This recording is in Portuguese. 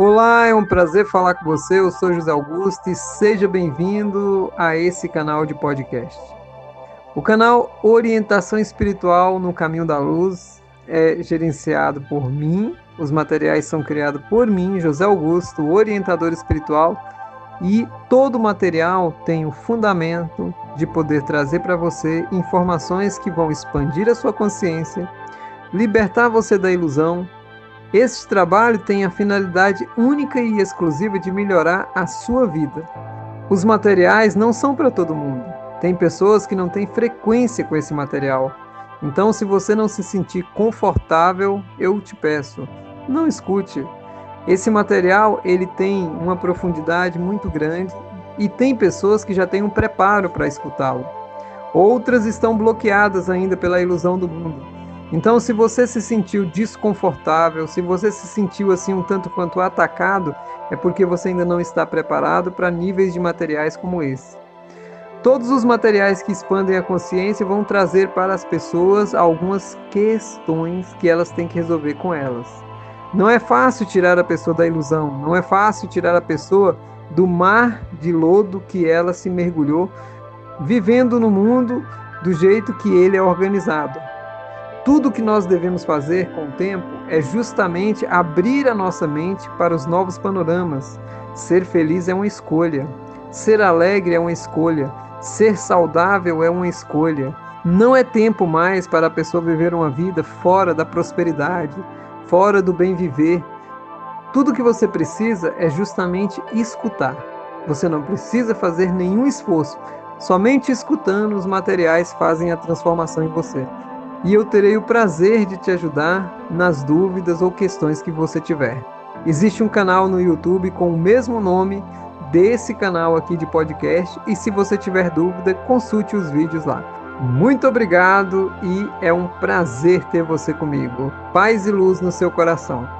Olá, é um prazer falar com você. Eu sou José Augusto e seja bem-vindo a esse canal de podcast. O canal Orientação Espiritual no Caminho da Luz é gerenciado por mim. Os materiais são criados por mim, José Augusto, orientador espiritual, e todo o material tem o fundamento de poder trazer para você informações que vão expandir a sua consciência, libertar você da ilusão este trabalho tem a finalidade única e exclusiva de melhorar a sua vida. Os materiais não são para todo mundo. Tem pessoas que não têm frequência com esse material. Então, se você não se sentir confortável, eu te peço, não escute. Esse material ele tem uma profundidade muito grande e tem pessoas que já têm um preparo para escutá-lo. Outras estão bloqueadas ainda pela ilusão do mundo. Então, se você se sentiu desconfortável, se você se sentiu assim um tanto quanto atacado, é porque você ainda não está preparado para níveis de materiais como esse. Todos os materiais que expandem a consciência vão trazer para as pessoas algumas questões que elas têm que resolver com elas. Não é fácil tirar a pessoa da ilusão, não é fácil tirar a pessoa do mar de lodo que ela se mergulhou, vivendo no mundo do jeito que ele é organizado. Tudo que nós devemos fazer com o tempo é justamente abrir a nossa mente para os novos panoramas. Ser feliz é uma escolha. Ser alegre é uma escolha. Ser saudável é uma escolha. Não é tempo mais para a pessoa viver uma vida fora da prosperidade, fora do bem viver. Tudo que você precisa é justamente escutar. Você não precisa fazer nenhum esforço. Somente escutando os materiais fazem a transformação em você e eu terei o prazer de te ajudar nas dúvidas ou questões que você tiver. Existe um canal no YouTube com o mesmo nome desse canal aqui de podcast e se você tiver dúvida, consulte os vídeos lá. Muito obrigado e é um prazer ter você comigo. Paz e luz no seu coração.